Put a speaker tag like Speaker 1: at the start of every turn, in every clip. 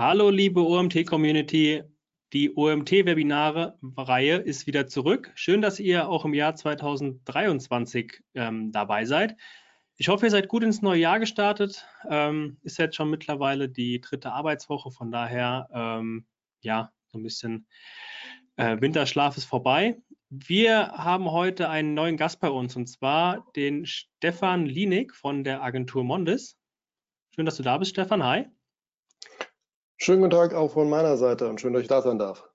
Speaker 1: Hallo liebe OMT-Community, die OMT-Webinare-Reihe ist wieder zurück. Schön, dass ihr auch im Jahr 2023 ähm, dabei seid. Ich hoffe, ihr seid gut ins neue Jahr gestartet. Ähm, ist jetzt schon mittlerweile die dritte Arbeitswoche, von daher ähm, ja, so ein bisschen äh, Winterschlaf ist vorbei. Wir haben heute einen neuen Gast bei uns und zwar den Stefan Lienig von der Agentur Mondis. Schön, dass du da bist, Stefan. Hi.
Speaker 2: Schönen guten Tag auch von meiner Seite und schön, dass ich da sein darf.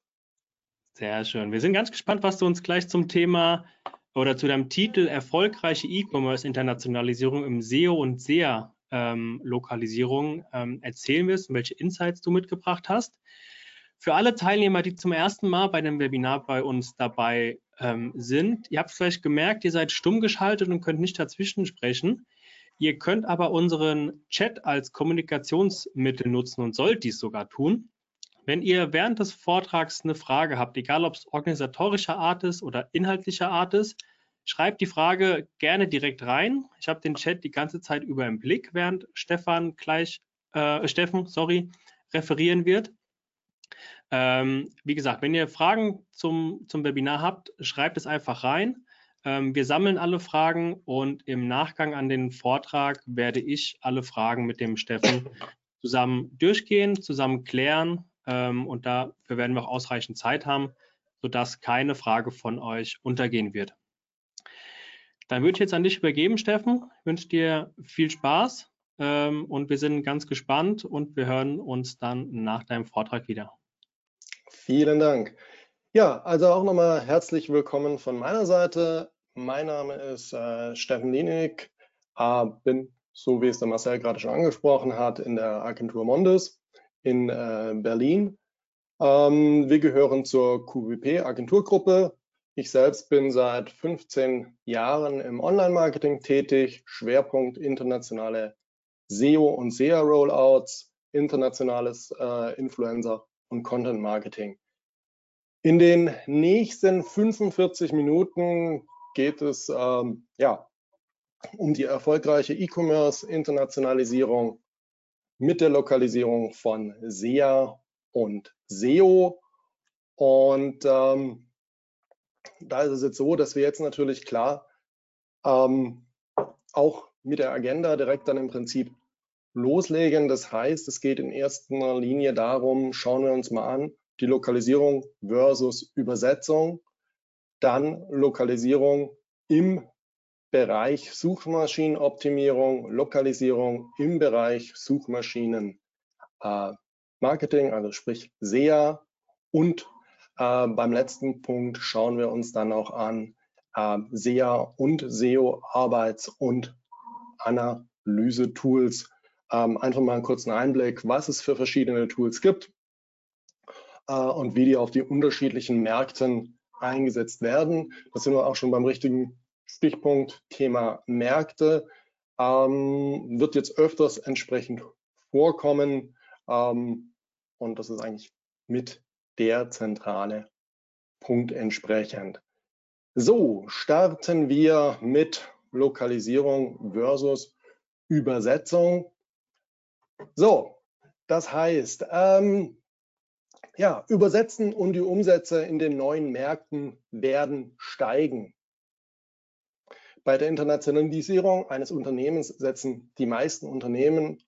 Speaker 1: Sehr schön. Wir sind ganz gespannt, was du uns gleich zum Thema oder zu deinem Titel Erfolgreiche E-Commerce-Internationalisierung im SEO und SEA-Lokalisierung ähm, erzählen wirst und welche Insights du mitgebracht hast. Für alle Teilnehmer, die zum ersten Mal bei dem Webinar bei uns dabei ähm, sind, ihr habt vielleicht gemerkt, ihr seid stumm geschaltet und könnt nicht dazwischen sprechen. Ihr könnt aber unseren Chat als Kommunikationsmittel nutzen und sollt dies sogar tun. Wenn ihr während des Vortrags eine Frage habt, egal ob es organisatorischer Art ist oder inhaltlicher Art ist, schreibt die Frage gerne direkt rein. Ich habe den Chat die ganze Zeit über im Blick, während Stefan gleich, äh, Steffen, sorry, referieren wird. Ähm, wie gesagt, wenn ihr Fragen zum, zum Webinar habt, schreibt es einfach rein. Ähm, wir sammeln alle Fragen und im Nachgang an den Vortrag werde ich alle Fragen mit dem Steffen zusammen durchgehen, zusammen klären ähm, und dafür werden wir auch ausreichend Zeit haben, sodass keine Frage von euch untergehen wird. Dann würde ich jetzt an dich übergeben, Steffen. Ich wünsche dir viel Spaß ähm, und wir sind ganz gespannt und wir hören uns dann nach deinem Vortrag wieder.
Speaker 2: Vielen Dank. Ja, also auch nochmal herzlich willkommen von meiner Seite. Mein Name ist äh, Steffen Lienig, äh, bin, so wie es der Marcel gerade schon angesprochen hat, in der Agentur Mondes in äh, Berlin. Ähm, wir gehören zur QWP Agenturgruppe. Ich selbst bin seit 15 Jahren im Online-Marketing tätig, Schwerpunkt internationale SEO und SEA-Rollouts, internationales äh, Influencer und Content Marketing. In den nächsten 45 Minuten geht es ähm, ja, um die erfolgreiche E-Commerce-Internationalisierung mit der Lokalisierung von SEA und SEO. Und ähm, da ist es jetzt so, dass wir jetzt natürlich klar ähm, auch mit der Agenda direkt dann im Prinzip loslegen. Das heißt, es geht in erster Linie darum, schauen wir uns mal an, die Lokalisierung versus Übersetzung dann Lokalisierung im Bereich Suchmaschinenoptimierung, Lokalisierung im Bereich Suchmaschinen äh, Marketing, also sprich SEA. Und äh, beim letzten Punkt schauen wir uns dann auch an äh, SEA und SEO Arbeits- und Analyse-Tools. Ähm, einfach mal einen kurzen Einblick, was es für verschiedene Tools gibt äh, und wie die auf die unterschiedlichen Märkten eingesetzt werden. Das sind wir auch schon beim richtigen Stichpunkt Thema Märkte. Ähm, wird jetzt öfters entsprechend vorkommen ähm, und das ist eigentlich mit der zentrale Punkt entsprechend. So, starten wir mit Lokalisierung versus Übersetzung. So, das heißt, ähm, ja, übersetzen und die Umsätze in den neuen Märkten werden steigen. Bei der Internationalisierung eines Unternehmens setzen die meisten Unternehmen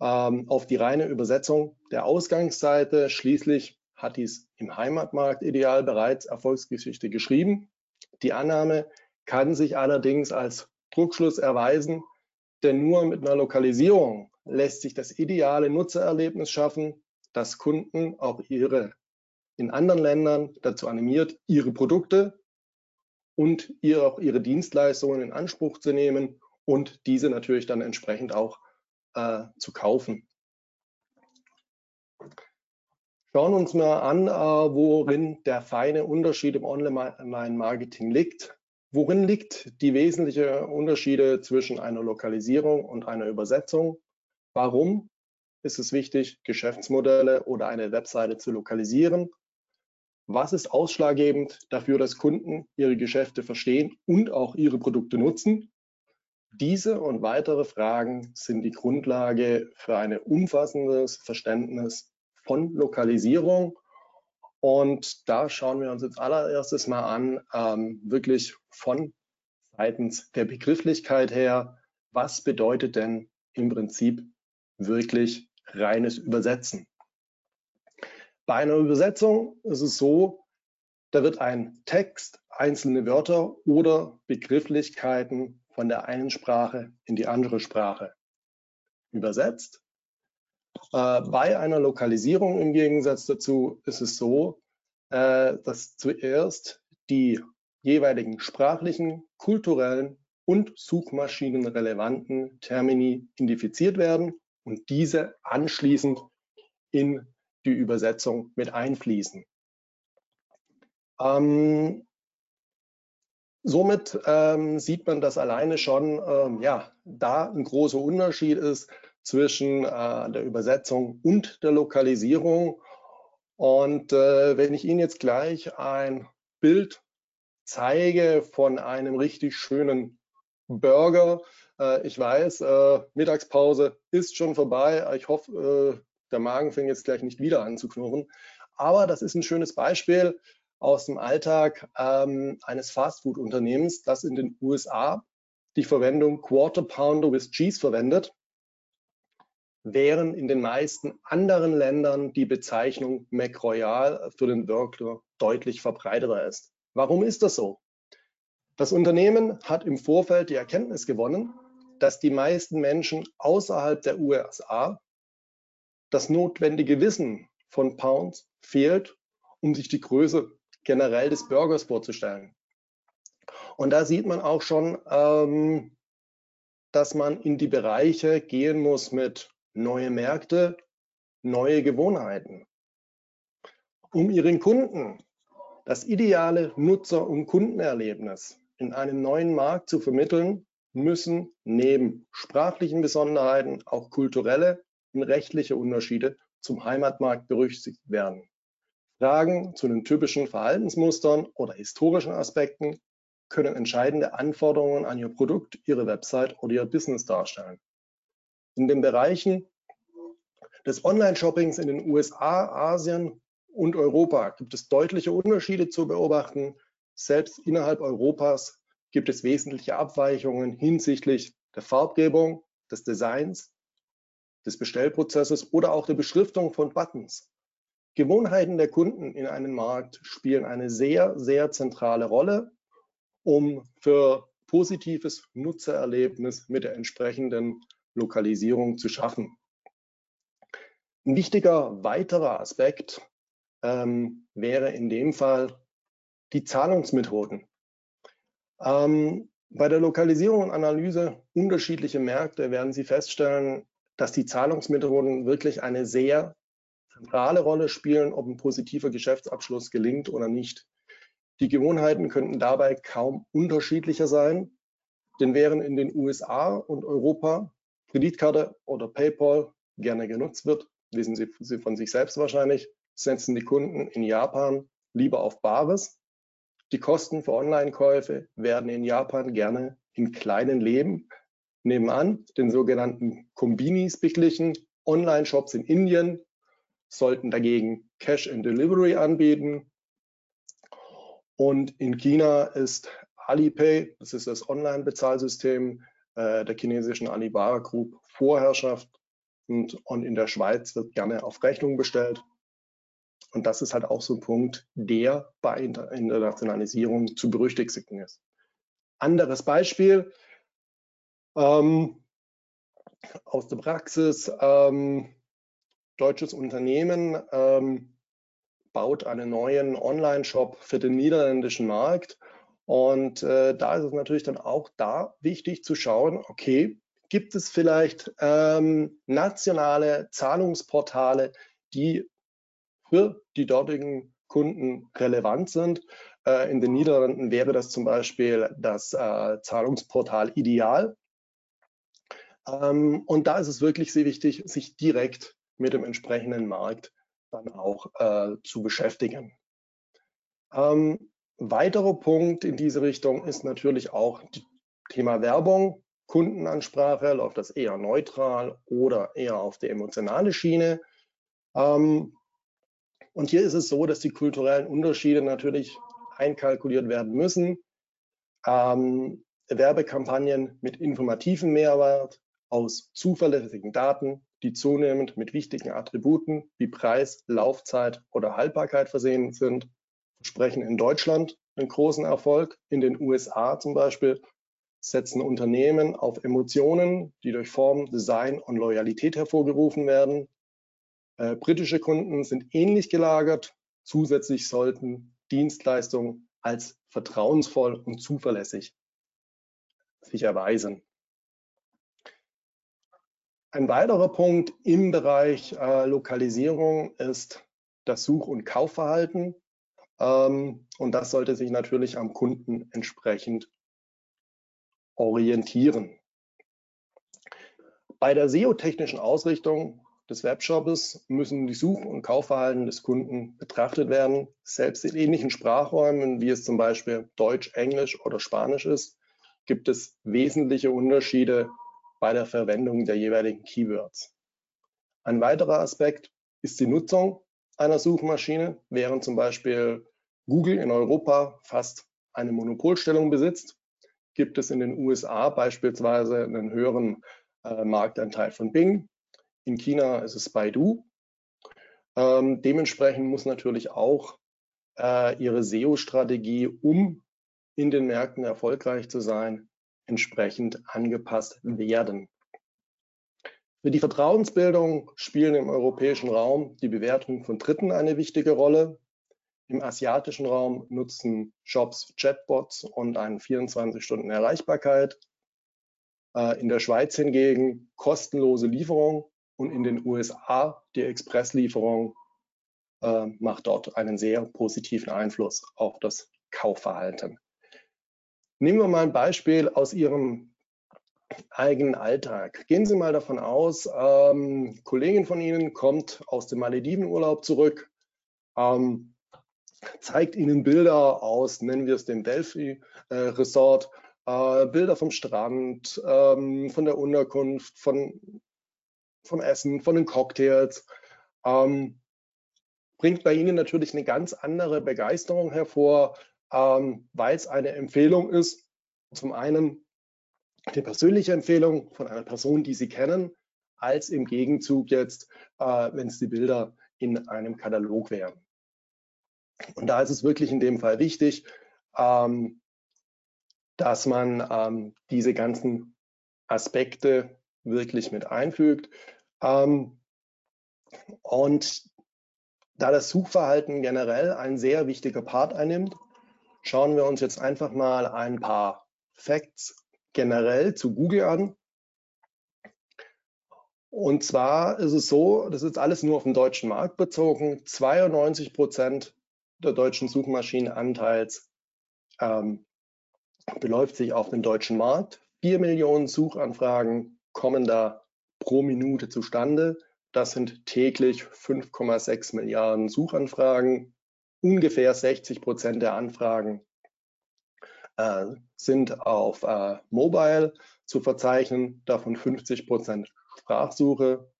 Speaker 2: ähm, auf die reine Übersetzung der Ausgangsseite. Schließlich hat dies im Heimatmarkt ideal bereits Erfolgsgeschichte geschrieben. Die Annahme kann sich allerdings als Druckschluss erweisen, denn nur mit einer Lokalisierung lässt sich das ideale Nutzererlebnis schaffen, dass Kunden auch ihre in anderen Ländern dazu animiert, ihre Produkte und ihr auch ihre Dienstleistungen in Anspruch zu nehmen und diese natürlich dann entsprechend auch äh, zu kaufen. Schauen wir uns mal an, äh, worin der feine Unterschied im Online-Marketing liegt. Worin liegt die wesentliche Unterschiede zwischen einer Lokalisierung und einer Übersetzung? Warum ist es wichtig, Geschäftsmodelle oder eine Webseite zu lokalisieren. Was ist ausschlaggebend dafür, dass Kunden ihre Geschäfte verstehen und auch ihre Produkte nutzen? Diese und weitere Fragen sind die Grundlage für ein umfassendes Verständnis von Lokalisierung. Und da schauen wir uns jetzt allererstes mal an, ähm, wirklich von seitens der Begrifflichkeit her, was bedeutet denn im Prinzip wirklich reines Übersetzen? Bei einer Übersetzung ist es so, da wird ein Text, einzelne Wörter oder Begrifflichkeiten von der einen Sprache in die andere Sprache übersetzt. Äh, bei einer Lokalisierung im Gegensatz dazu ist es so, äh, dass zuerst die jeweiligen sprachlichen, kulturellen und suchmaschinenrelevanten Termini identifiziert werden und diese anschließend in die Übersetzung mit einfließen. Ähm, somit ähm, sieht man, dass alleine schon ähm, ja, da ein großer Unterschied ist zwischen äh, der Übersetzung und der Lokalisierung. Und äh, wenn ich Ihnen jetzt gleich ein Bild zeige von einem richtig schönen Burger, ich weiß, äh, Mittagspause ist schon vorbei. Ich hoffe, äh, der Magen fängt jetzt gleich nicht wieder an zu knurren. Aber das ist ein schönes Beispiel aus dem Alltag ähm, eines Fastfood-Unternehmens, das in den USA die Verwendung Quarter Pounder with Cheese verwendet, während in den meisten anderen Ländern die Bezeichnung McRoyal für den Burger deutlich verbreiteter ist. Warum ist das so? Das Unternehmen hat im Vorfeld die Erkenntnis gewonnen, dass die meisten Menschen außerhalb der USA das notwendige Wissen von Pounds fehlt, um sich die Größe generell des Burgers vorzustellen. Und da sieht man auch schon, ähm, dass man in die Bereiche gehen muss mit neue Märkte, neue Gewohnheiten. Um ihren Kunden das ideale Nutzer- und Kundenerlebnis in einem neuen Markt zu vermitteln, müssen neben sprachlichen Besonderheiten auch kulturelle und rechtliche Unterschiede zum Heimatmarkt berücksichtigt werden. Fragen zu den typischen Verhaltensmustern oder historischen Aspekten können entscheidende Anforderungen an Ihr Produkt, Ihre Website oder Ihr Business darstellen. In den Bereichen des Online-Shoppings in den USA, Asien und Europa gibt es deutliche Unterschiede zu beobachten. Selbst innerhalb Europas gibt es wesentliche Abweichungen hinsichtlich der Farbgebung, des Designs, des Bestellprozesses oder auch der Beschriftung von Buttons. Gewohnheiten der Kunden in einem Markt spielen eine sehr, sehr zentrale Rolle, um für positives Nutzererlebnis mit der entsprechenden Lokalisierung zu schaffen. Ein wichtiger weiterer Aspekt ähm, wäre in dem Fall die Zahlungsmethoden. Ähm, bei der Lokalisierung und Analyse unterschiedlicher Märkte werden Sie feststellen, dass die Zahlungsmethoden wirklich eine sehr zentrale Rolle spielen, ob ein positiver Geschäftsabschluss gelingt oder nicht. Die Gewohnheiten könnten dabei kaum unterschiedlicher sein, denn während in den USA und Europa Kreditkarte oder PayPal gerne genutzt wird, wissen Sie von sich selbst wahrscheinlich, setzen die Kunden in Japan lieber auf Bares. Die Kosten für Online-Käufe werden in Japan gerne in kleinen Leben nebenan, den sogenannten Kombinis beglichen. Online-Shops in Indien sollten dagegen Cash and Delivery anbieten. Und in China ist Alipay, das ist das Online-Bezahlsystem äh, der chinesischen Alibaba Group, Vorherrschaft. Und, und in der Schweiz wird gerne auf Rechnung bestellt. Und das ist halt auch so ein Punkt, der bei Internationalisierung zu berücksichtigen ist. Anderes Beispiel, ähm, aus der Praxis, ähm, deutsches Unternehmen ähm, baut einen neuen Online-Shop für den niederländischen Markt. Und äh, da ist es natürlich dann auch da wichtig zu schauen, okay, gibt es vielleicht ähm, nationale Zahlungsportale, die für die dortigen Kunden relevant sind. Äh, in den Niederlanden wäre das zum Beispiel das äh, Zahlungsportal Ideal. Ähm, und da ist es wirklich sehr wichtig, sich direkt mit dem entsprechenden Markt dann auch äh, zu beschäftigen. Ähm, weiterer Punkt in diese Richtung ist natürlich auch das Thema Werbung. Kundenansprache? Läuft das eher neutral oder eher auf die emotionale Schiene? Ähm, und hier ist es so, dass die kulturellen Unterschiede natürlich einkalkuliert werden müssen. Ähm, Werbekampagnen mit informativem Mehrwert aus zuverlässigen Daten, die zunehmend mit wichtigen Attributen wie Preis, Laufzeit oder Haltbarkeit versehen sind, versprechen in Deutschland einen großen Erfolg. In den USA zum Beispiel setzen Unternehmen auf Emotionen, die durch Form, Design und Loyalität hervorgerufen werden. Äh, britische Kunden sind ähnlich gelagert. Zusätzlich sollten Dienstleistungen als vertrauensvoll und zuverlässig sich erweisen. Ein weiterer Punkt im Bereich äh, Lokalisierung ist das Such- und Kaufverhalten. Ähm, und das sollte sich natürlich am Kunden entsprechend orientieren. Bei der SEO-technischen Ausrichtung des Webshops müssen die Such- und Kaufverhalten des Kunden betrachtet werden. Selbst in ähnlichen Sprachräumen, wie es zum Beispiel Deutsch, Englisch oder Spanisch ist, gibt es wesentliche Unterschiede bei der Verwendung der jeweiligen Keywords. Ein weiterer Aspekt ist die Nutzung einer Suchmaschine, während zum Beispiel Google in Europa fast eine Monopolstellung besitzt, gibt es in den USA beispielsweise einen höheren äh, Marktanteil von Bing in China ist es Baidu. Ähm, dementsprechend muss natürlich auch äh, ihre SEO-Strategie, um in den Märkten erfolgreich zu sein, entsprechend angepasst werden. Für die Vertrauensbildung spielen im europäischen Raum die Bewertung von Dritten eine wichtige Rolle. Im asiatischen Raum nutzen Shops Chatbots und eine 24-Stunden-Erreichbarkeit. Äh, in der Schweiz hingegen kostenlose Lieferung und in den USA die Expresslieferung äh, macht dort einen sehr positiven Einfluss auf das Kaufverhalten. Nehmen wir mal ein Beispiel aus Ihrem eigenen Alltag. Gehen Sie mal davon aus, ähm, Kollegin von Ihnen kommt aus dem Maledivenurlaub zurück, ähm, zeigt Ihnen Bilder aus, nennen wir es dem Delphi äh, Resort, äh, Bilder vom Strand, ähm, von der Unterkunft, von vom Essen, von den Cocktails, ähm, bringt bei Ihnen natürlich eine ganz andere Begeisterung hervor, ähm, weil es eine Empfehlung ist. Zum einen die persönliche Empfehlung von einer Person, die Sie kennen, als im Gegenzug jetzt, äh, wenn es die Bilder in einem Katalog wären. Und da ist es wirklich in dem Fall wichtig, ähm, dass man ähm, diese ganzen Aspekte wirklich mit einfügt. Ähm, und da das Suchverhalten generell ein sehr wichtiger Part einnimmt, schauen wir uns jetzt einfach mal ein paar Facts generell zu Google an. Und zwar ist es so, das ist alles nur auf den deutschen Markt bezogen, 92 Prozent der deutschen Suchmaschinenanteils ähm, beläuft sich auf den deutschen Markt. 4 Millionen Suchanfragen kommen da pro Minute zustande. Das sind täglich 5,6 Milliarden Suchanfragen. Ungefähr 60 Prozent der Anfragen äh, sind auf äh, Mobile zu verzeichnen, davon 50 Prozent Sprachsuche,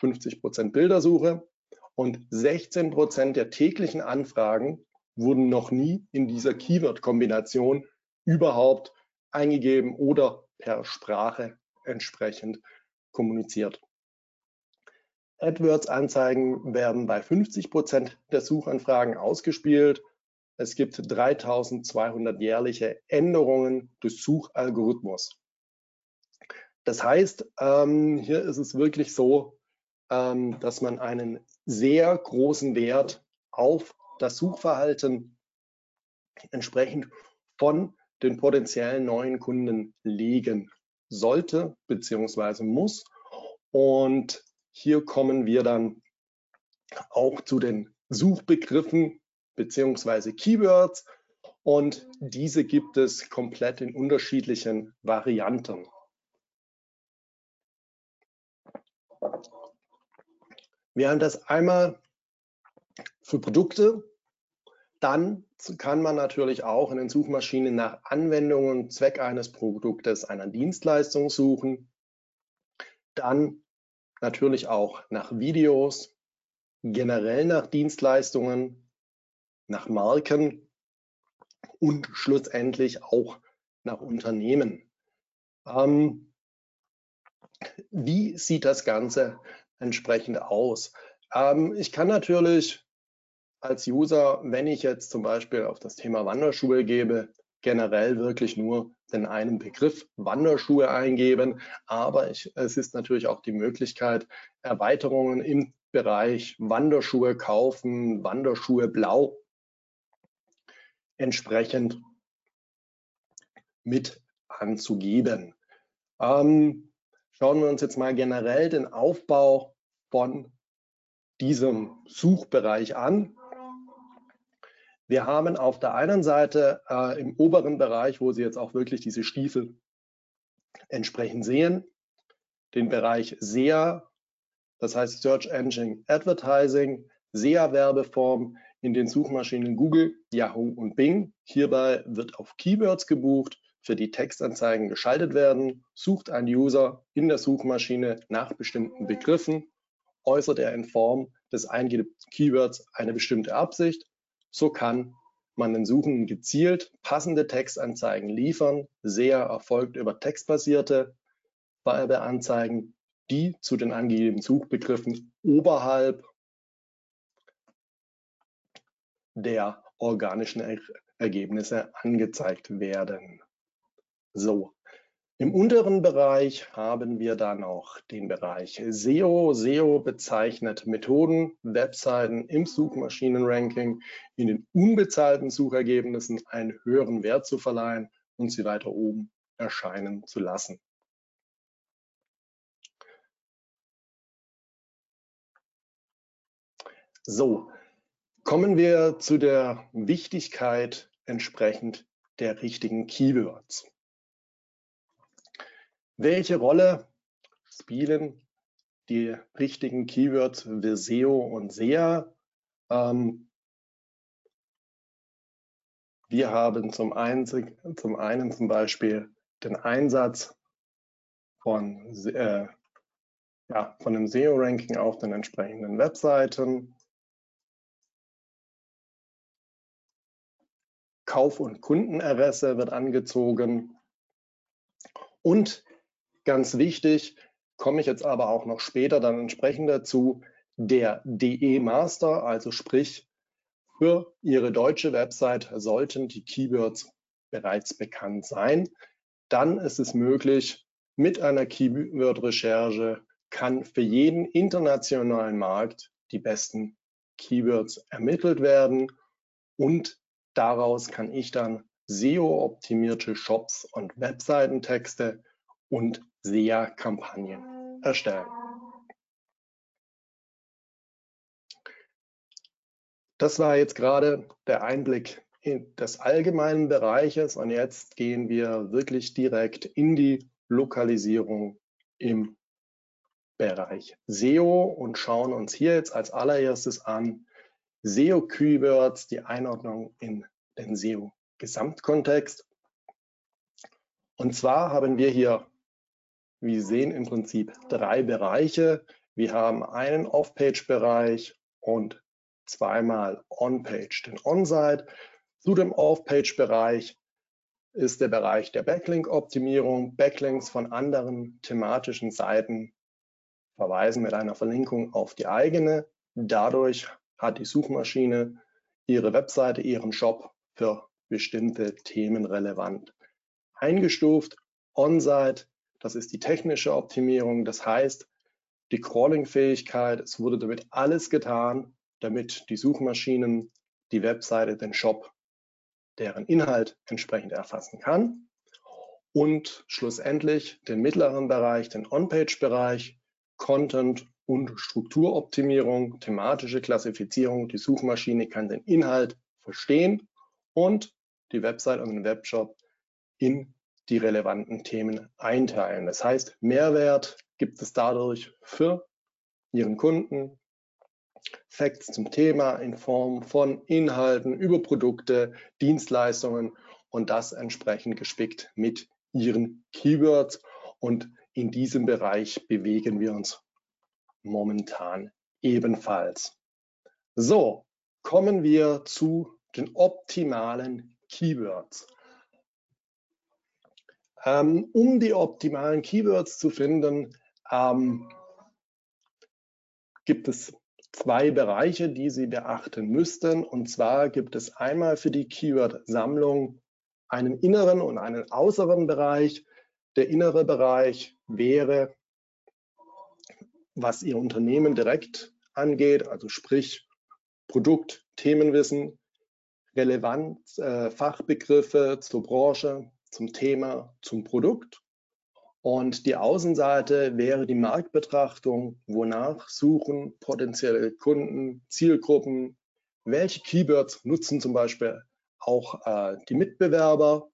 Speaker 2: 50 Prozent Bildersuche und 16 Prozent der täglichen Anfragen wurden noch nie in dieser Keyword-Kombination überhaupt eingegeben oder per Sprache entsprechend kommuniziert. AdWords-Anzeigen werden bei 50 Prozent der Suchanfragen ausgespielt. Es gibt 3200 jährliche Änderungen des Suchalgorithmus. Das heißt, ähm, hier ist es wirklich so, ähm, dass man einen sehr großen Wert auf das Suchverhalten entsprechend von den potenziellen neuen Kunden legen sollte bzw. muss. Und hier kommen wir dann auch zu den Suchbegriffen bzw. Keywords. Und diese gibt es komplett in unterschiedlichen Varianten. Wir haben das einmal für Produkte, Dann kann man natürlich auch in den Suchmaschinen nach Anwendungen, Zweck eines Produktes, einer Dienstleistung suchen. Dann natürlich auch nach Videos, generell nach Dienstleistungen, nach Marken und schlussendlich auch nach Unternehmen. Ähm, wie sieht das Ganze entsprechend aus? Ähm, ich kann natürlich als User, wenn ich jetzt zum Beispiel auf das Thema Wanderschuhe gebe, generell wirklich nur den einen Begriff Wanderschuhe eingeben. Aber ich, es ist natürlich auch die Möglichkeit, Erweiterungen im Bereich Wanderschuhe kaufen, Wanderschuhe blau entsprechend mit anzugeben. Ähm, schauen wir uns jetzt mal generell den Aufbau von diesem Suchbereich an. Wir haben auf der einen Seite äh, im oberen Bereich, wo Sie jetzt auch wirklich diese Stiefel entsprechend sehen, den Bereich SEA, das heißt Search Engine Advertising, SEA-Werbeform in den Suchmaschinen Google, Yahoo und Bing. Hierbei wird auf Keywords gebucht, für die Textanzeigen geschaltet werden, sucht ein User in der Suchmaschine nach bestimmten Begriffen, äußert er in Form des eingegebenen Keywords eine bestimmte Absicht so kann man den Suchenden gezielt passende Textanzeigen liefern. SEA erfolgt über textbasierte Werbeanzeigen, die zu den angegebenen Suchbegriffen oberhalb der organischen er Ergebnisse angezeigt werden. So, im unteren Bereich haben wir dann noch den Bereich SEO. SEO bezeichnet Methoden, Webseiten im Suchmaschinenranking in den unbezahlten Suchergebnissen einen höheren Wert zu verleihen und sie weiter oben erscheinen zu lassen. So, kommen wir zu der Wichtigkeit entsprechend der richtigen Keywords. Welche Rolle spielen die richtigen Keywords für SEO und SEA? Ähm, wir haben zum einen, zum einen zum Beispiel den Einsatz von, äh, ja, von dem SEO-Ranking auf den entsprechenden Webseiten. Kauf- und Kundeninteresse wird angezogen. Und Ganz wichtig, komme ich jetzt aber auch noch später dann entsprechend dazu, der DE Master, also sprich für Ihre deutsche Website sollten die Keywords bereits bekannt sein. Dann ist es möglich, mit einer Keyword-Recherche kann für jeden internationalen Markt die besten Keywords ermittelt werden und daraus kann ich dann SEO-optimierte Shops und Webseitentexte und SEA-Kampagnen erstellen. Das war jetzt gerade der Einblick in des allgemeinen Bereiches und jetzt gehen wir wirklich direkt in die Lokalisierung im Bereich SEO und schauen uns hier jetzt als allererstes an SEO-Keywords, die Einordnung in den SEO-Gesamtkontext. Und zwar haben wir hier wir sehen im Prinzip drei Bereiche. Wir haben einen Off-Page-Bereich und zweimal On-Page. Den On-Site zu dem Off-Page-Bereich ist der Bereich der Backlink-Optimierung. Backlinks von anderen thematischen Seiten verweisen mit einer Verlinkung auf die eigene. Dadurch hat die Suchmaschine ihre Webseite, ihren Shop für bestimmte Themen relevant eingestuft. On-Site das ist die technische Optimierung. Das heißt, die Crawling-Fähigkeit, es wurde damit alles getan, damit die Suchmaschinen die Webseite, den Shop, deren Inhalt entsprechend erfassen kann. Und schlussendlich den mittleren Bereich, den On-Page-Bereich, Content und Strukturoptimierung, thematische Klassifizierung. Die Suchmaschine kann den Inhalt verstehen und die Website und den Webshop in die relevanten Themen einteilen. Das heißt, Mehrwert gibt es dadurch für Ihren Kunden, Facts zum Thema in Form von Inhalten über Produkte, Dienstleistungen und das entsprechend gespickt mit Ihren Keywords. Und in diesem Bereich bewegen wir uns momentan ebenfalls. So, kommen wir zu den optimalen Keywords. Ähm, um die optimalen Keywords zu finden, ähm, gibt es zwei Bereiche, die Sie beachten müssten. Und zwar gibt es einmal für die Keyword-Sammlung einen inneren und einen äußeren Bereich. Der innere Bereich wäre, was Ihr Unternehmen direkt angeht, also sprich Produkt, Themenwissen, Relevanz, äh, Fachbegriffe zur Branche, zum Thema, zum Produkt. Und die Außenseite wäre die Marktbetrachtung, wonach suchen potenzielle Kunden, Zielgruppen, welche Keywords nutzen zum Beispiel auch äh, die Mitbewerber.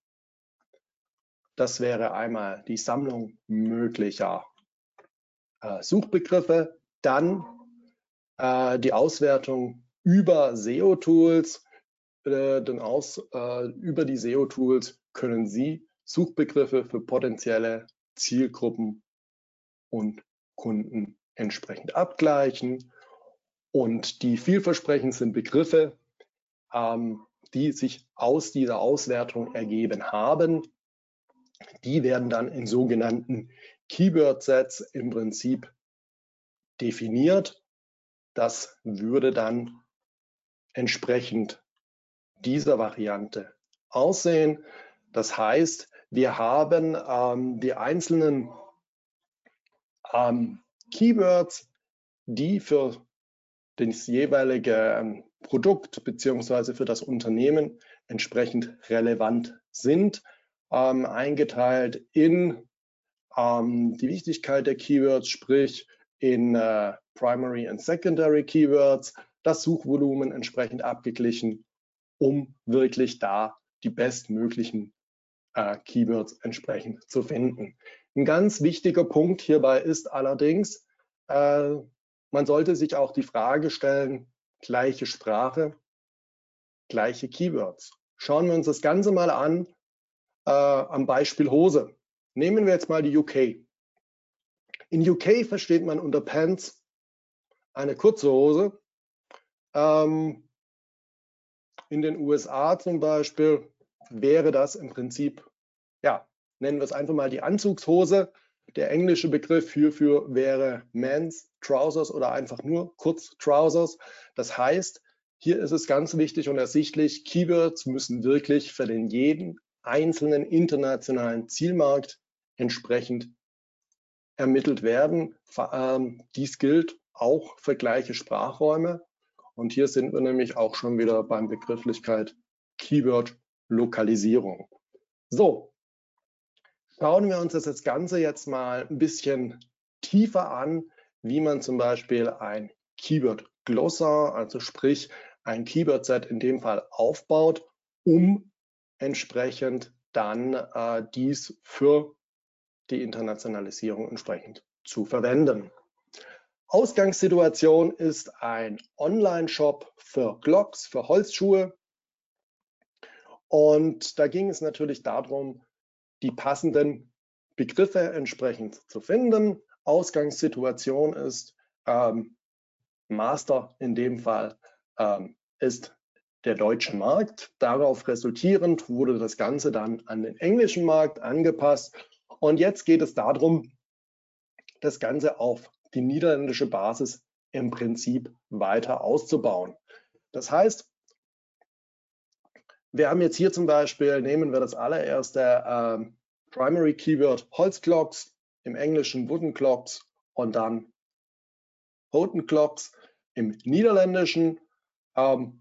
Speaker 2: Das wäre einmal die Sammlung möglicher äh, Suchbegriffe, dann äh, die Auswertung über SEO-Tools. Äh, denn aus, äh, über die SEO-Tools können Sie Suchbegriffe für potenzielle Zielgruppen und Kunden entsprechend abgleichen. Und die vielversprechend sind Begriffe, ähm, die sich aus dieser Auswertung ergeben haben. Die werden dann in sogenannten Keyword-Sets im Prinzip definiert. Das würde dann entsprechend dieser Variante aussehen. Das heißt, wir haben ähm, die einzelnen ähm, Keywords, die für das jeweilige ähm, Produkt bzw. für das Unternehmen entsprechend relevant sind, ähm, eingeteilt in ähm, die Wichtigkeit der Keywords, sprich in äh, Primary und Secondary Keywords, das Suchvolumen entsprechend abgeglichen, um wirklich da die bestmöglichen äh, Keywords entsprechend zu finden. Ein ganz wichtiger Punkt hierbei ist allerdings, äh, man sollte sich auch die Frage stellen, gleiche Sprache, gleiche Keywords. Schauen wir uns das Ganze mal an äh, am Beispiel Hose. Nehmen wir jetzt mal die UK. In UK versteht man unter Pants eine kurze Hose. Ähm, in den USA zum Beispiel wäre das im Prinzip, ja, nennen wir es einfach mal die Anzugshose. Der englische Begriff hierfür wäre Men's Trousers oder einfach nur kurz Trousers. Das heißt, hier ist es ganz wichtig und ersichtlich, Keywords müssen wirklich für den jeden einzelnen internationalen Zielmarkt entsprechend ermittelt werden. Dies gilt auch für gleiche Sprachräume. Und hier sind wir nämlich auch schon wieder beim Begrifflichkeit Keyword Lokalisierung. So, schauen wir uns das Ganze jetzt mal ein bisschen tiefer an, wie man zum Beispiel ein Keyword Glossar, also sprich ein Keyword Set in dem Fall aufbaut, um entsprechend dann äh, dies für die Internationalisierung entsprechend zu verwenden. Ausgangssituation ist ein Online-Shop für Glocks, für Holzschuhe. Und da ging es natürlich darum, die passenden Begriffe entsprechend zu finden. Ausgangssituation ist ähm, Master in dem Fall ähm, ist der deutsche Markt. Darauf resultierend wurde das Ganze dann an den englischen Markt angepasst. Und jetzt geht es darum, das Ganze auf die niederländische Basis im Prinzip weiter auszubauen. Das heißt, wir haben jetzt hier zum Beispiel, nehmen wir das allererste äh, Primary Keyword Holzclocks, im Englischen Wooden Clocks und dann Houghton Clocks im Niederländischen. Ähm,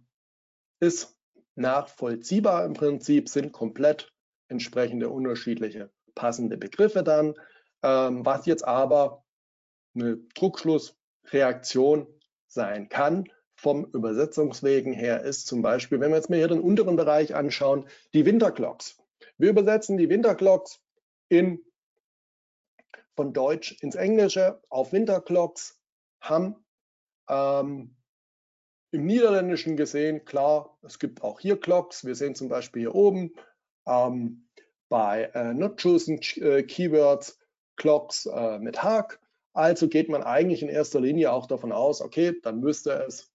Speaker 2: ist nachvollziehbar im Prinzip, sind komplett entsprechende unterschiedliche passende Begriffe dann. Ähm, was jetzt aber eine Druckschlussreaktion sein kann vom Übersetzungswegen her ist zum Beispiel, wenn wir jetzt mal hier den unteren Bereich anschauen, die Winterclocks. Wir übersetzen die Winterclocks in, von Deutsch ins Englische auf Winterclocks, haben ähm, im Niederländischen gesehen, klar, es gibt auch hier Clocks. Wir sehen zum Beispiel hier oben ähm, bei äh, Not Chosen Keywords Clocks äh, mit Hack. Also geht man eigentlich in erster Linie auch davon aus, okay, dann müsste es,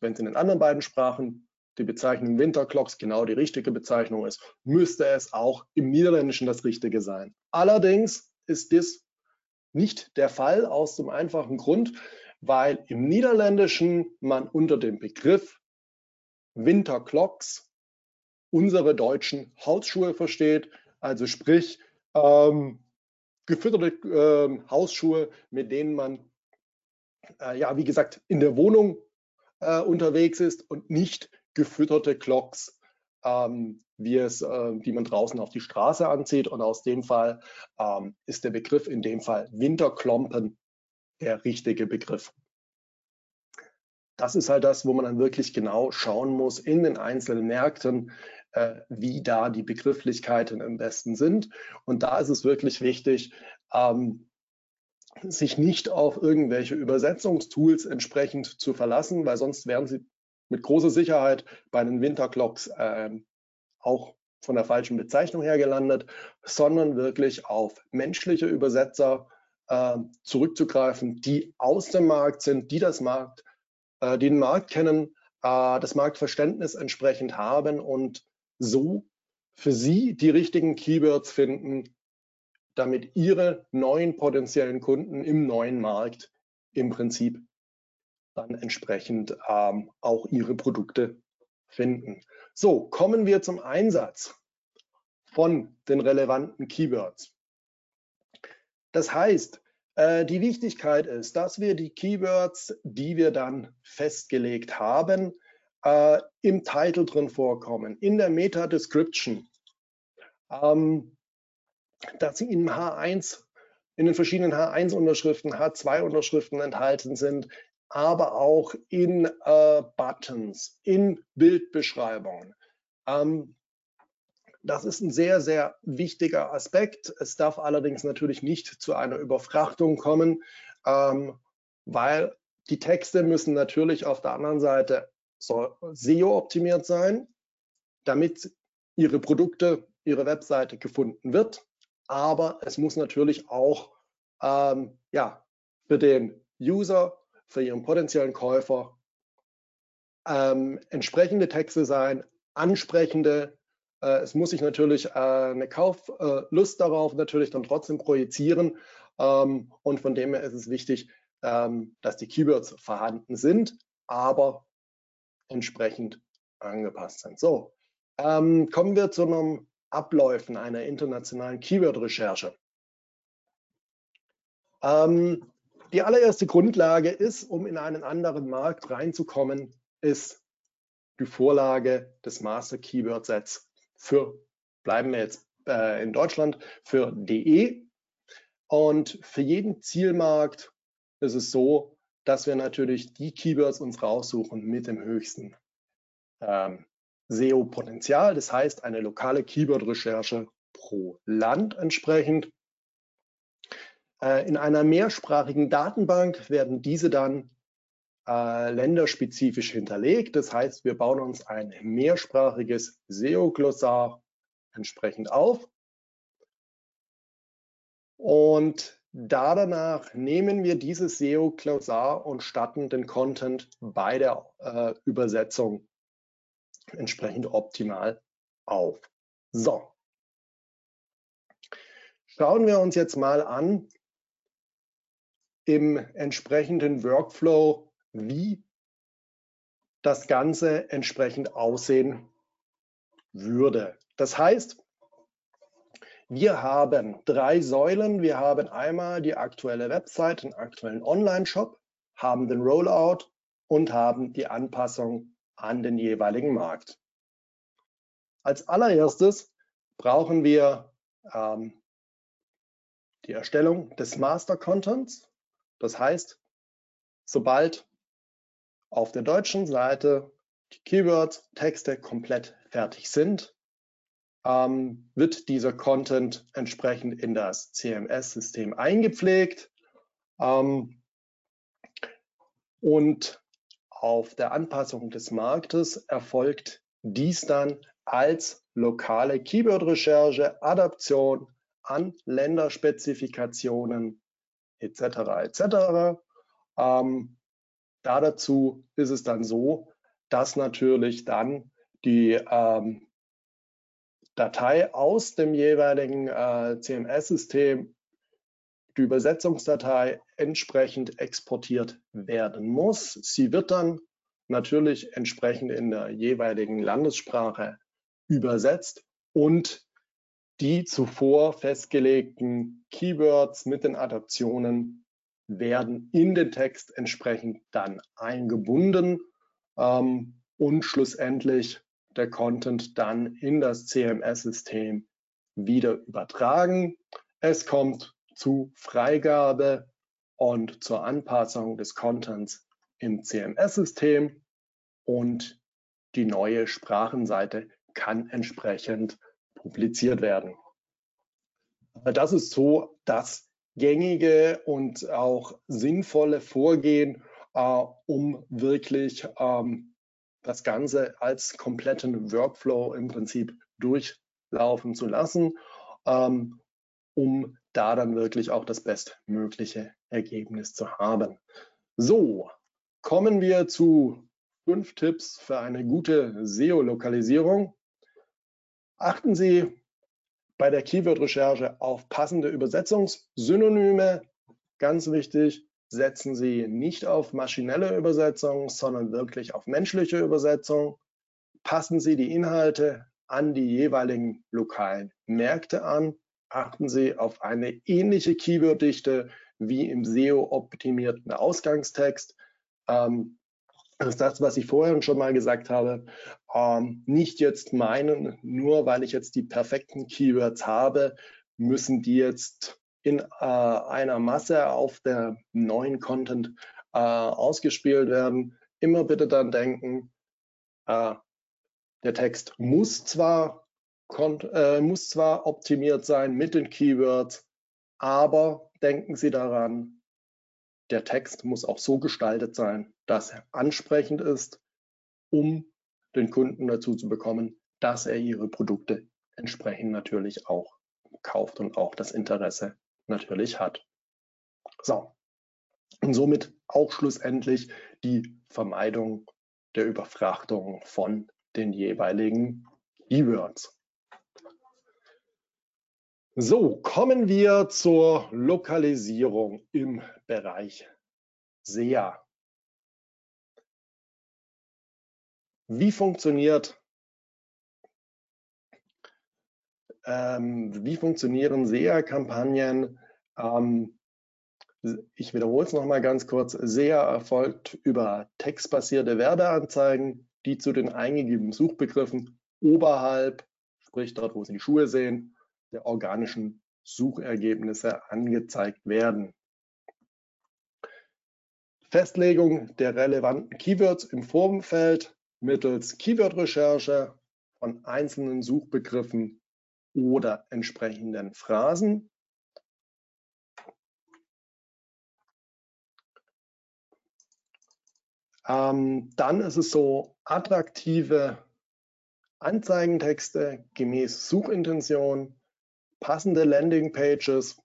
Speaker 2: wenn es in den anderen beiden Sprachen die Bezeichnung Winterclocks genau die richtige Bezeichnung ist, müsste es auch im Niederländischen das Richtige sein. Allerdings ist dies nicht der Fall aus dem einfachen Grund, weil im Niederländischen man unter dem Begriff Winterclocks unsere deutschen Hausschuhe versteht, also sprich ähm, gefütterte äh, Hausschuhe, mit denen man, äh, ja, wie gesagt, in der Wohnung äh, unterwegs ist und nicht gefütterte Clocks, ähm, wie es, äh, die man draußen auf die Straße anzieht. Und aus dem Fall ähm, ist der Begriff in dem Fall Winterklompen der richtige Begriff. Das ist halt das, wo man dann wirklich genau schauen muss in den einzelnen Märkten, wie da die Begrifflichkeiten am besten sind. Und da ist es wirklich wichtig, ähm, sich nicht auf irgendwelche Übersetzungstools entsprechend zu verlassen, weil sonst werden Sie mit großer Sicherheit bei den Winterclocks äh, auch von der falschen Bezeichnung her gelandet, sondern wirklich auf menschliche Übersetzer äh, zurückzugreifen, die aus dem Markt sind, die das Markt, äh, den Markt kennen, äh, das Marktverständnis entsprechend haben und so für Sie die richtigen Keywords finden, damit Ihre neuen potenziellen Kunden im neuen Markt im Prinzip dann entsprechend ähm, auch Ihre Produkte finden. So, kommen wir zum Einsatz von den relevanten Keywords. Das heißt, äh, die Wichtigkeit ist, dass wir die Keywords, die wir dann festgelegt haben, äh, im Title drin vorkommen, in der Meta-Description, ähm, dass sie in H1, in den verschiedenen H1-Unterschriften, H2-Unterschriften enthalten sind, aber auch in äh, Buttons, in Bildbeschreibungen. Ähm, das ist ein sehr, sehr wichtiger Aspekt. Es darf allerdings natürlich nicht zu einer Überfrachtung kommen, ähm, weil die Texte müssen natürlich auf der anderen Seite SEO optimiert sein, damit Ihre Produkte, Ihre Webseite gefunden wird. Aber es muss natürlich auch ähm, ja, für den User, für Ihren potenziellen Käufer ähm, entsprechende Texte sein, ansprechende. Äh, es muss sich natürlich äh, eine Kauflust äh, darauf natürlich dann trotzdem projizieren. Ähm, und von dem her ist es wichtig, ähm, dass die Keywords vorhanden sind, aber entsprechend angepasst sind. So, ähm, kommen wir zu einem Abläufen einer internationalen Keyword-Recherche. Ähm, die allererste Grundlage ist, um in einen anderen Markt reinzukommen, ist die Vorlage des Master Keyword Sets für, bleiben wir jetzt äh, in Deutschland, für DE. Und für jeden Zielmarkt ist es so, dass wir natürlich die Keywords uns raussuchen mit dem höchsten ähm, SEO-Potenzial. Das heißt, eine lokale Keyword-Recherche pro Land entsprechend. Äh, in einer mehrsprachigen Datenbank werden diese dann äh, länderspezifisch hinterlegt. Das heißt, wir bauen uns ein mehrsprachiges SEO-Glossar entsprechend auf. Und da danach nehmen wir dieses SEO-Klausar und statten den Content bei der äh, Übersetzung entsprechend optimal auf. So. Schauen wir uns jetzt mal an im entsprechenden Workflow, wie das Ganze entsprechend aussehen würde. Das heißt, wir haben drei Säulen. Wir haben einmal die aktuelle Website, den aktuellen Online-Shop, haben den Rollout und haben die Anpassung an den jeweiligen Markt. Als allererstes brauchen wir ähm, die Erstellung des Master Contents. Das heißt, sobald auf der deutschen Seite die Keywords, Texte komplett fertig sind, ähm, wird dieser Content entsprechend in das CMS-System eingepflegt. Ähm, und auf der Anpassung des Marktes erfolgt dies dann als lokale Keyword-Recherche, Adaption an Länderspezifikationen etc. etc. Ähm, da dazu ist es dann so, dass natürlich dann die ähm, Datei aus dem jeweiligen äh, CMS-System, die Übersetzungsdatei entsprechend exportiert werden muss. Sie wird dann natürlich entsprechend in der jeweiligen Landessprache übersetzt und die zuvor festgelegten Keywords mit den Adaptionen werden in den Text entsprechend dann eingebunden ähm, und schlussendlich der Content dann in das CMS-System wieder übertragen. Es kommt zu Freigabe und zur Anpassung des Contents im CMS-System und die neue Sprachenseite kann entsprechend publiziert werden. Das ist so das gängige und auch sinnvolle Vorgehen, äh, um wirklich ähm, das Ganze als kompletten Workflow im Prinzip durchlaufen zu lassen, ähm, um da dann wirklich auch das bestmögliche Ergebnis zu haben. So, kommen wir zu fünf Tipps für eine gute SEO-Lokalisierung. Achten Sie bei der Keyword-Recherche auf passende Übersetzungssynonyme. Ganz wichtig, setzen Sie nicht auf maschinelle Übersetzung, sondern wirklich auf menschliche Übersetzung. Passen Sie die Inhalte an die jeweiligen lokalen Märkte an. Achten Sie auf eine ähnliche Keyworddichte wie im SEO-optimierten Ausgangstext. Ähm, das ist das, was ich vorhin schon mal gesagt habe. Ähm, nicht jetzt meinen, nur weil ich jetzt die perfekten Keywords habe, müssen die jetzt in äh, einer Masse auf der neuen Content äh, ausgespielt werden. Immer bitte dann denken, äh, der Text muss zwar, äh, muss zwar optimiert sein mit den Keywords, aber denken Sie daran, der Text muss auch so gestaltet sein, dass er ansprechend ist, um den Kunden dazu zu bekommen, dass er Ihre Produkte entsprechend natürlich auch kauft und auch das Interesse natürlich hat. So, und somit auch schlussendlich die Vermeidung der Überfrachtung von den jeweiligen Keywords. So, kommen wir zur Lokalisierung im Bereich SEA. Wie funktioniert Ähm, wie funktionieren SEA-Kampagnen? Ähm, ich wiederhole es nochmal ganz kurz. SEA erfolgt über textbasierte Werbeanzeigen, die zu den eingegebenen Suchbegriffen oberhalb, sprich dort, wo Sie die Schuhe sehen, der organischen Suchergebnisse angezeigt werden. Festlegung der relevanten Keywords im Vorfeld mittels Keyword-Recherche von einzelnen Suchbegriffen oder entsprechenden Phrasen. Ähm, dann ist es so, attraktive Anzeigentexte gemäß Suchintention, passende Landingpages.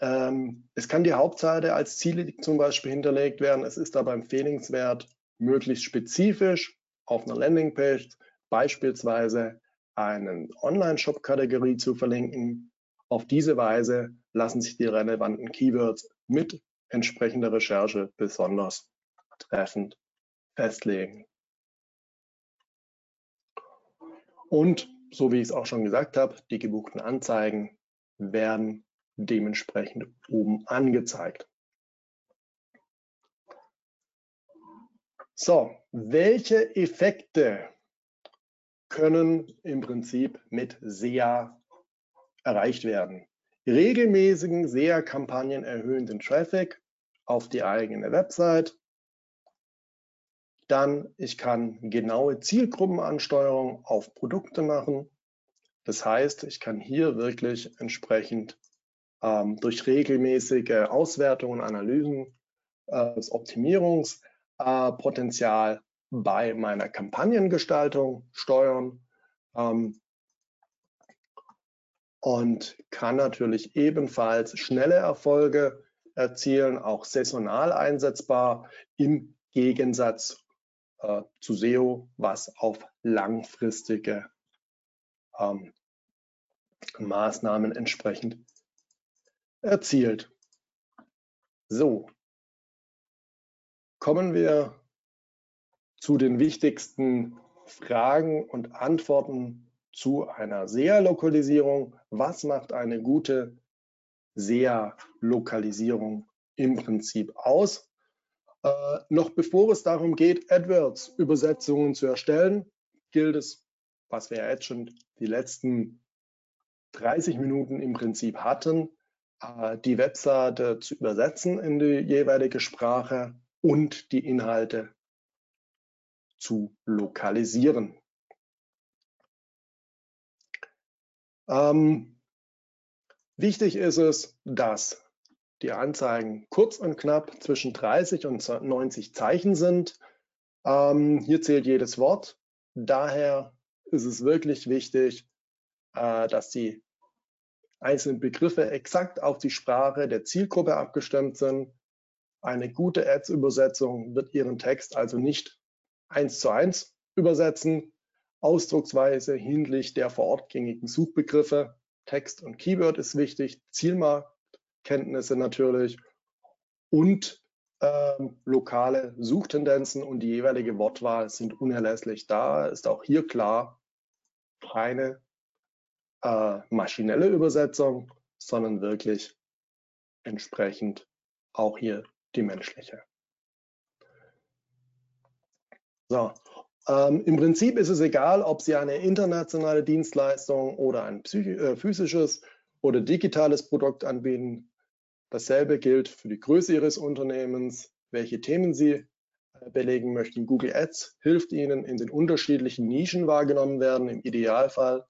Speaker 2: Ähm, es kann die Hauptseite als Ziele zum Beispiel hinterlegt werden. Es ist aber empfehlenswert, möglichst spezifisch auf einer Landingpage beispielsweise einen Online-Shop-Kategorie zu verlinken. Auf diese Weise lassen sich die relevanten Keywords mit entsprechender Recherche besonders treffend festlegen. Und so wie ich es auch schon gesagt habe, die gebuchten Anzeigen werden dementsprechend oben angezeigt. So, welche Effekte können im Prinzip mit SEA erreicht werden. Regelmäßigen SEA-Kampagnen erhöhen den Traffic auf die eigene Website. Dann, ich kann genaue Zielgruppenansteuerung auf Produkte machen. Das heißt, ich kann hier wirklich entsprechend ähm, durch regelmäßige Auswertungen und Analysen äh, des Optimierungs äh, bei meiner Kampagnengestaltung steuern ähm, und kann natürlich ebenfalls schnelle Erfolge erzielen, auch saisonal einsetzbar im Gegensatz äh, zu SEO, was auf langfristige ähm, Maßnahmen entsprechend erzielt. So, kommen wir zu den wichtigsten Fragen und Antworten zu einer SEA-Lokalisierung. Was macht eine gute SEA-Lokalisierung im Prinzip aus? Äh, noch bevor es darum geht, AdWords-Übersetzungen zu erstellen, gilt es, was wir jetzt schon die letzten 30 Minuten im Prinzip hatten, äh, die Webseite zu übersetzen in die jeweilige Sprache und die Inhalte zu lokalisieren. Ähm, wichtig ist es, dass die Anzeigen kurz und knapp zwischen 30 und 90 Zeichen sind. Ähm, hier zählt jedes Wort. Daher ist es wirklich wichtig, äh, dass die einzelnen Begriffe exakt auf die Sprache der Zielgruppe abgestimmt sind. Eine gute Ads-Übersetzung wird Ihren Text also nicht eins zu eins übersetzen. Ausdrucksweise hinsichtlich der vor Ort gängigen Suchbegriffe. Text und Keyword ist wichtig, Zielmarktkenntnisse natürlich und ähm, lokale Suchtendenzen und die jeweilige Wortwahl sind unerlässlich. Da ist auch hier klar keine äh, maschinelle Übersetzung, sondern wirklich entsprechend auch hier die menschliche. So, ähm, Im Prinzip ist es egal, ob Sie eine internationale Dienstleistung oder ein äh, physisches oder digitales Produkt anbieten. Dasselbe gilt für die Größe Ihres Unternehmens, welche Themen Sie äh, belegen möchten. Google Ads hilft Ihnen, in den unterschiedlichen Nischen wahrgenommen werden. Im Idealfall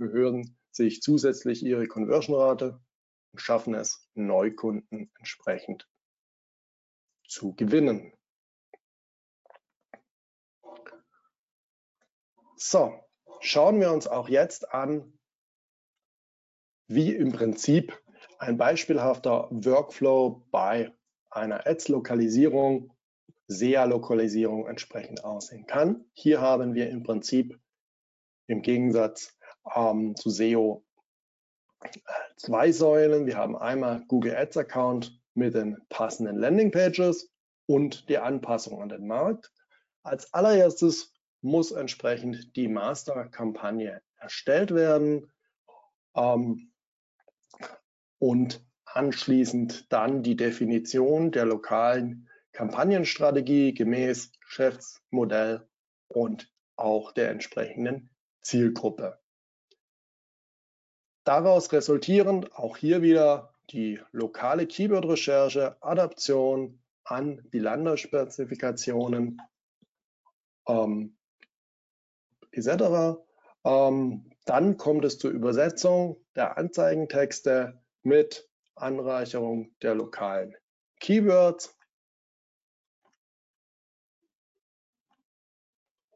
Speaker 2: erhöhen sich zusätzlich Ihre Conversion-Rate und schaffen es, Neukunden entsprechend zu gewinnen. So, schauen wir uns auch jetzt an, wie im Prinzip ein beispielhafter Workflow bei einer Ads-Lokalisierung, SEA-Lokalisierung entsprechend aussehen kann. Hier haben wir im Prinzip im Gegensatz ähm, zu SEO zwei Säulen. Wir haben einmal Google Ads Account mit den passenden Landingpages und die Anpassung an den Markt. Als allererstes muss entsprechend die Masterkampagne erstellt werden ähm, und anschließend dann die Definition der lokalen Kampagnenstrategie gemäß Geschäftsmodell und auch der entsprechenden Zielgruppe. Daraus resultierend auch hier wieder die lokale Keyword-Recherche, Adaption an die Länderspezifikationen ähm, etc. Ähm, dann kommt es zur Übersetzung der Anzeigentexte mit Anreicherung der lokalen Keywords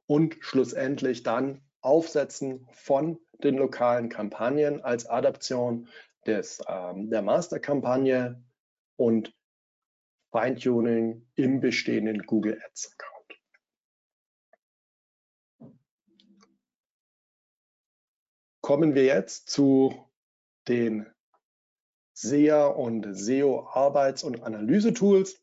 Speaker 2: und schlussendlich dann Aufsetzen von den lokalen Kampagnen als Adaption des, ähm, der Masterkampagne und Feintuning im bestehenden Google Ads kommen wir jetzt zu den SEA und SEO Arbeits- und Analyse-Tools.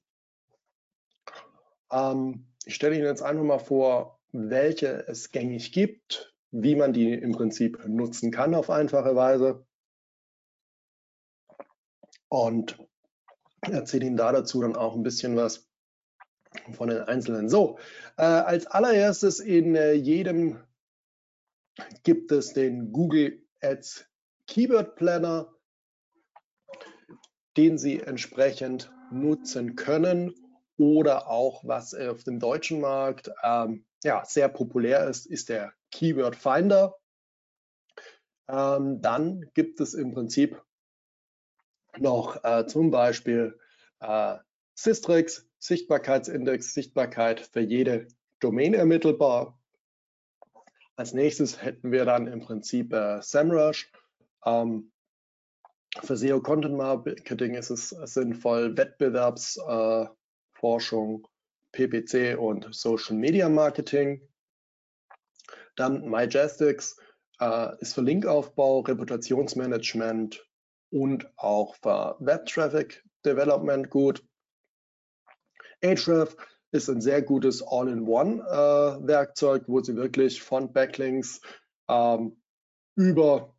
Speaker 2: Ähm, ich stelle Ihnen jetzt einfach mal vor, welche es gängig gibt, wie man die im Prinzip nutzen kann auf einfache Weise. Und erzähle Ihnen da dazu dann auch ein bisschen was von den einzelnen. So, äh, als allererstes in äh, jedem gibt es den Google Ads Keyword Planner, den Sie entsprechend nutzen können oder auch was auf dem deutschen Markt ähm, ja, sehr populär ist, ist der Keyword Finder. Ähm, dann gibt es im Prinzip noch äh, zum Beispiel äh, Systrix, Sichtbarkeitsindex, Sichtbarkeit für jede Domain ermittelbar. Als nächstes hätten wir dann im Prinzip äh, SEMrush. Ähm, für SEO Content Marketing ist es sinnvoll, Wettbewerbsforschung, äh, PPC und Social Media Marketing. Dann Mygestics äh, ist für Linkaufbau, Reputationsmanagement und auch für Web Traffic Development gut. Ahrefs ist ein sehr gutes All-in-One-Werkzeug, äh, wo Sie wirklich von Backlinks ähm, über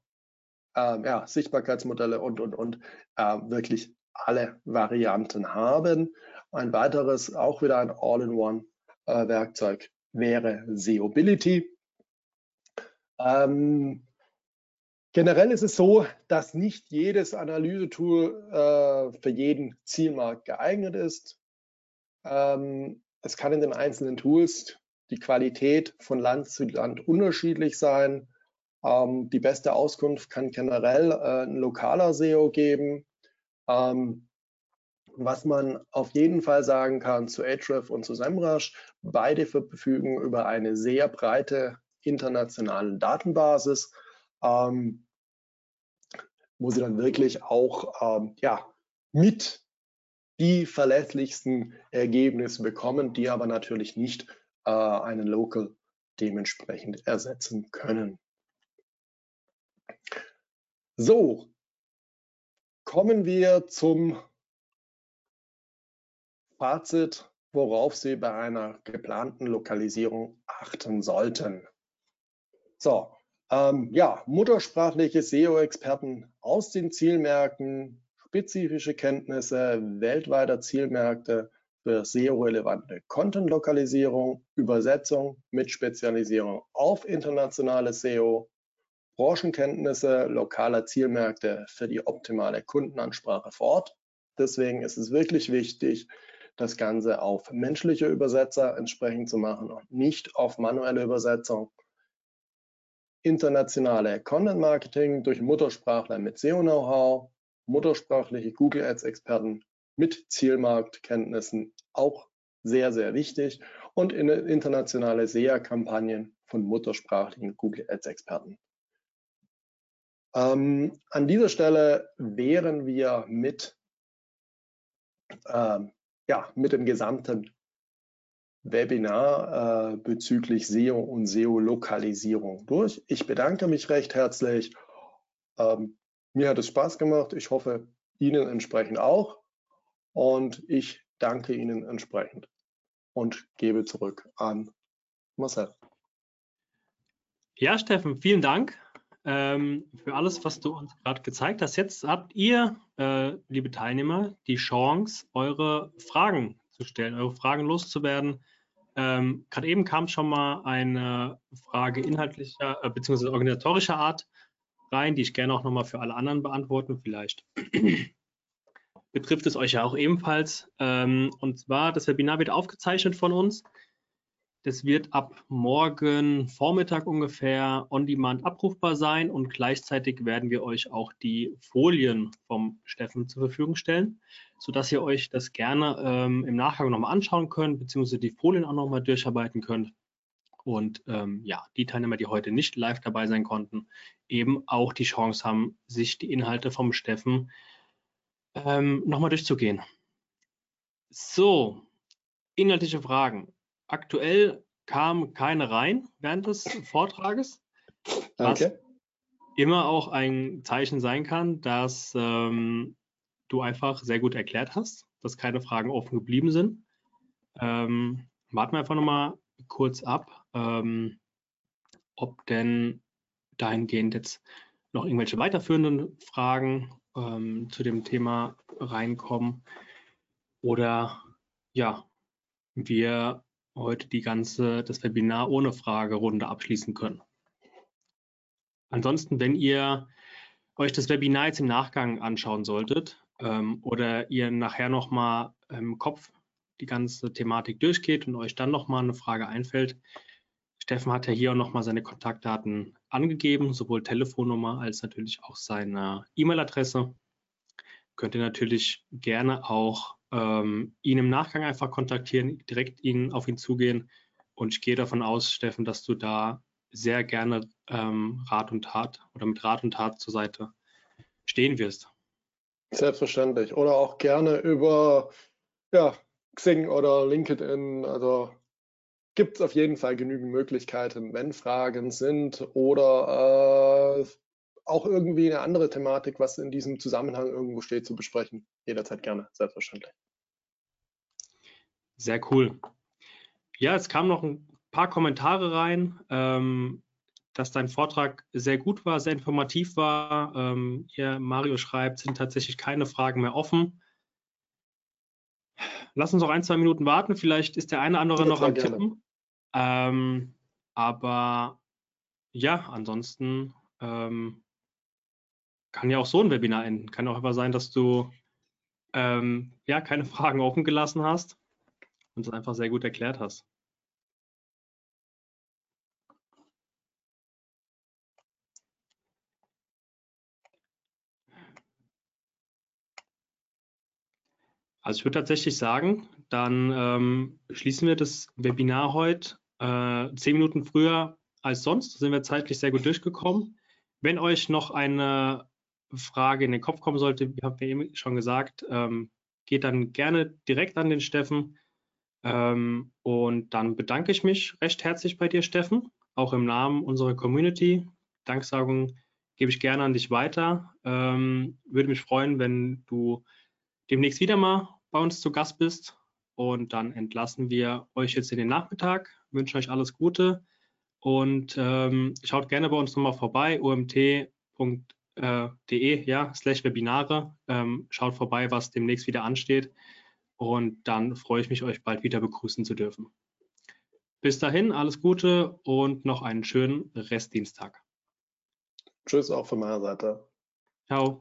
Speaker 2: ähm, ja, Sichtbarkeitsmodelle und, und, und äh, wirklich alle Varianten haben. Ein weiteres, auch wieder ein All-in-One-Werkzeug äh, wäre Seobility. Ähm, generell ist es so, dass nicht jedes Analysetool äh, für jeden Zielmarkt geeignet ist. Ähm, es kann in den einzelnen Tools die Qualität von Land zu Land unterschiedlich sein. Ähm, die beste Auskunft kann generell äh, ein lokaler SEO geben. Ähm, was man auf jeden Fall sagen kann zu Ahrefs und zu SEMrush, beide verfügen über eine sehr breite internationale Datenbasis, ähm, wo sie dann wirklich auch ähm, ja, mit die verlässlichsten Ergebnisse bekommen, die aber natürlich nicht äh, einen Local dementsprechend ersetzen können. So, kommen wir zum Fazit, worauf Sie bei einer geplanten Lokalisierung achten sollten. So, ähm, ja, muttersprachliche SEO-Experten aus den Zielmärkten, spezifische Kenntnisse weltweiter Zielmärkte für SEO-relevante Content-Lokalisierung, Übersetzung mit Spezialisierung auf internationale SEO, Branchenkenntnisse lokaler Zielmärkte für die optimale Kundenansprache vor Ort. Deswegen ist es wirklich wichtig, das Ganze auf menschliche Übersetzer entsprechend zu machen und nicht auf manuelle Übersetzung. Internationale Content Marketing durch Muttersprachler mit SEO-Know-how, muttersprachliche Google Ads-Experten mit Zielmarktkenntnissen auch sehr, sehr wichtig und internationale SEA-Kampagnen von muttersprachlichen Google Ads-Experten. Ähm, an dieser Stelle wären wir mit ähm, ja, mit dem gesamten Webinar äh, bezüglich SEO und SEO-Lokalisierung durch. Ich bedanke mich recht herzlich. Ähm, mir hat es Spaß gemacht. Ich hoffe, Ihnen entsprechend auch. Und ich danke Ihnen entsprechend und gebe zurück an Marcel.
Speaker 1: Ja, Steffen, vielen Dank ähm, für alles, was du uns gerade gezeigt hast. Jetzt habt ihr, äh, liebe Teilnehmer, die Chance, eure Fragen zu stellen, eure Fragen loszuwerden. Ähm, gerade eben kam schon mal eine Frage inhaltlicher äh, bzw. organisatorischer Art rein, die ich gerne auch nochmal für alle anderen beantworten. Vielleicht betrifft es euch ja auch ebenfalls. Ähm, und zwar, das Webinar wird aufgezeichnet von uns. Das wird ab morgen Vormittag ungefähr on demand abrufbar sein und gleichzeitig werden wir euch auch die Folien vom Steffen zur Verfügung stellen, sodass ihr euch das gerne ähm, im Nachgang nochmal anschauen könnt, beziehungsweise die Folien auch nochmal durcharbeiten könnt. Und ähm, ja, die Teilnehmer, die heute nicht live dabei sein konnten, eben auch die Chance haben, sich die Inhalte vom Steffen ähm, nochmal durchzugehen. So, inhaltliche Fragen. Aktuell kam keine rein während des Vortrages, was okay. immer auch ein Zeichen sein kann, dass ähm, du einfach sehr gut erklärt hast, dass keine Fragen offen geblieben sind. Ähm, warten wir einfach nochmal kurz ab, ähm, ob denn dahingehend jetzt noch irgendwelche weiterführenden Fragen ähm, zu dem Thema reinkommen oder ja, wir heute die ganze, das Webinar ohne Fragerunde abschließen können. Ansonsten, wenn ihr euch das Webinar jetzt im Nachgang anschauen solltet ähm, oder ihr nachher nochmal im Kopf die ganze Thematik durchgeht und euch dann nochmal eine Frage einfällt, Steffen hat ja hier auch nochmal seine Kontaktdaten angegeben, sowohl Telefonnummer als natürlich auch seine E-Mail-Adresse. Könnt ihr natürlich gerne auch ähm, ihn im Nachgang einfach kontaktieren, direkt ihn auf ihn zugehen. Und ich gehe davon aus, Steffen, dass du da sehr gerne ähm, Rat und Tat oder mit Rat und Tat zur Seite stehen wirst.
Speaker 2: Selbstverständlich. Oder auch gerne über ja, Xing oder LinkedIn. Also gibt es auf jeden Fall genügend Möglichkeiten, wenn Fragen sind oder äh, auch irgendwie eine andere Thematik, was in diesem Zusammenhang irgendwo steht, zu besprechen. Jederzeit gerne, selbstverständlich.
Speaker 1: Sehr cool. Ja, es kamen noch ein paar Kommentare rein, ähm, dass dein Vortrag sehr gut war, sehr informativ war. Ähm, hier Mario schreibt, sind tatsächlich keine Fragen mehr offen. Lass uns noch ein, zwei Minuten warten. Vielleicht ist der eine oder andere ja, noch am gerne. Tippen. Ähm, aber ja, ansonsten ähm, kann ja auch so ein Webinar enden. Kann auch aber sein, dass du ähm, ja keine Fragen offen gelassen hast und es einfach sehr gut erklärt hast. Also ich würde tatsächlich sagen, dann ähm, schließen wir das Webinar heute äh, zehn Minuten früher als sonst. Da sind wir zeitlich sehr gut durchgekommen. Wenn euch noch eine Frage in den Kopf kommen sollte, wie habt ihr eben schon gesagt, ähm, geht dann gerne direkt an den Steffen. Ähm, und dann bedanke ich mich recht herzlich bei dir, Steffen, auch im Namen unserer Community. Danksagung gebe ich gerne an dich weiter. Ähm, würde mich freuen, wenn du demnächst wieder mal bei uns zu Gast bist. Und dann entlassen wir euch jetzt in den Nachmittag. Wünsche euch alles Gute und ähm, schaut gerne bei uns nochmal vorbei, umt.de äh, ja, slash Webinare. Ähm, schaut vorbei, was demnächst wieder ansteht. Und dann freue ich mich, euch bald wieder begrüßen zu dürfen. Bis dahin, alles Gute und noch einen schönen Restdienstag.
Speaker 2: Tschüss auch von meiner Seite.
Speaker 1: Ciao.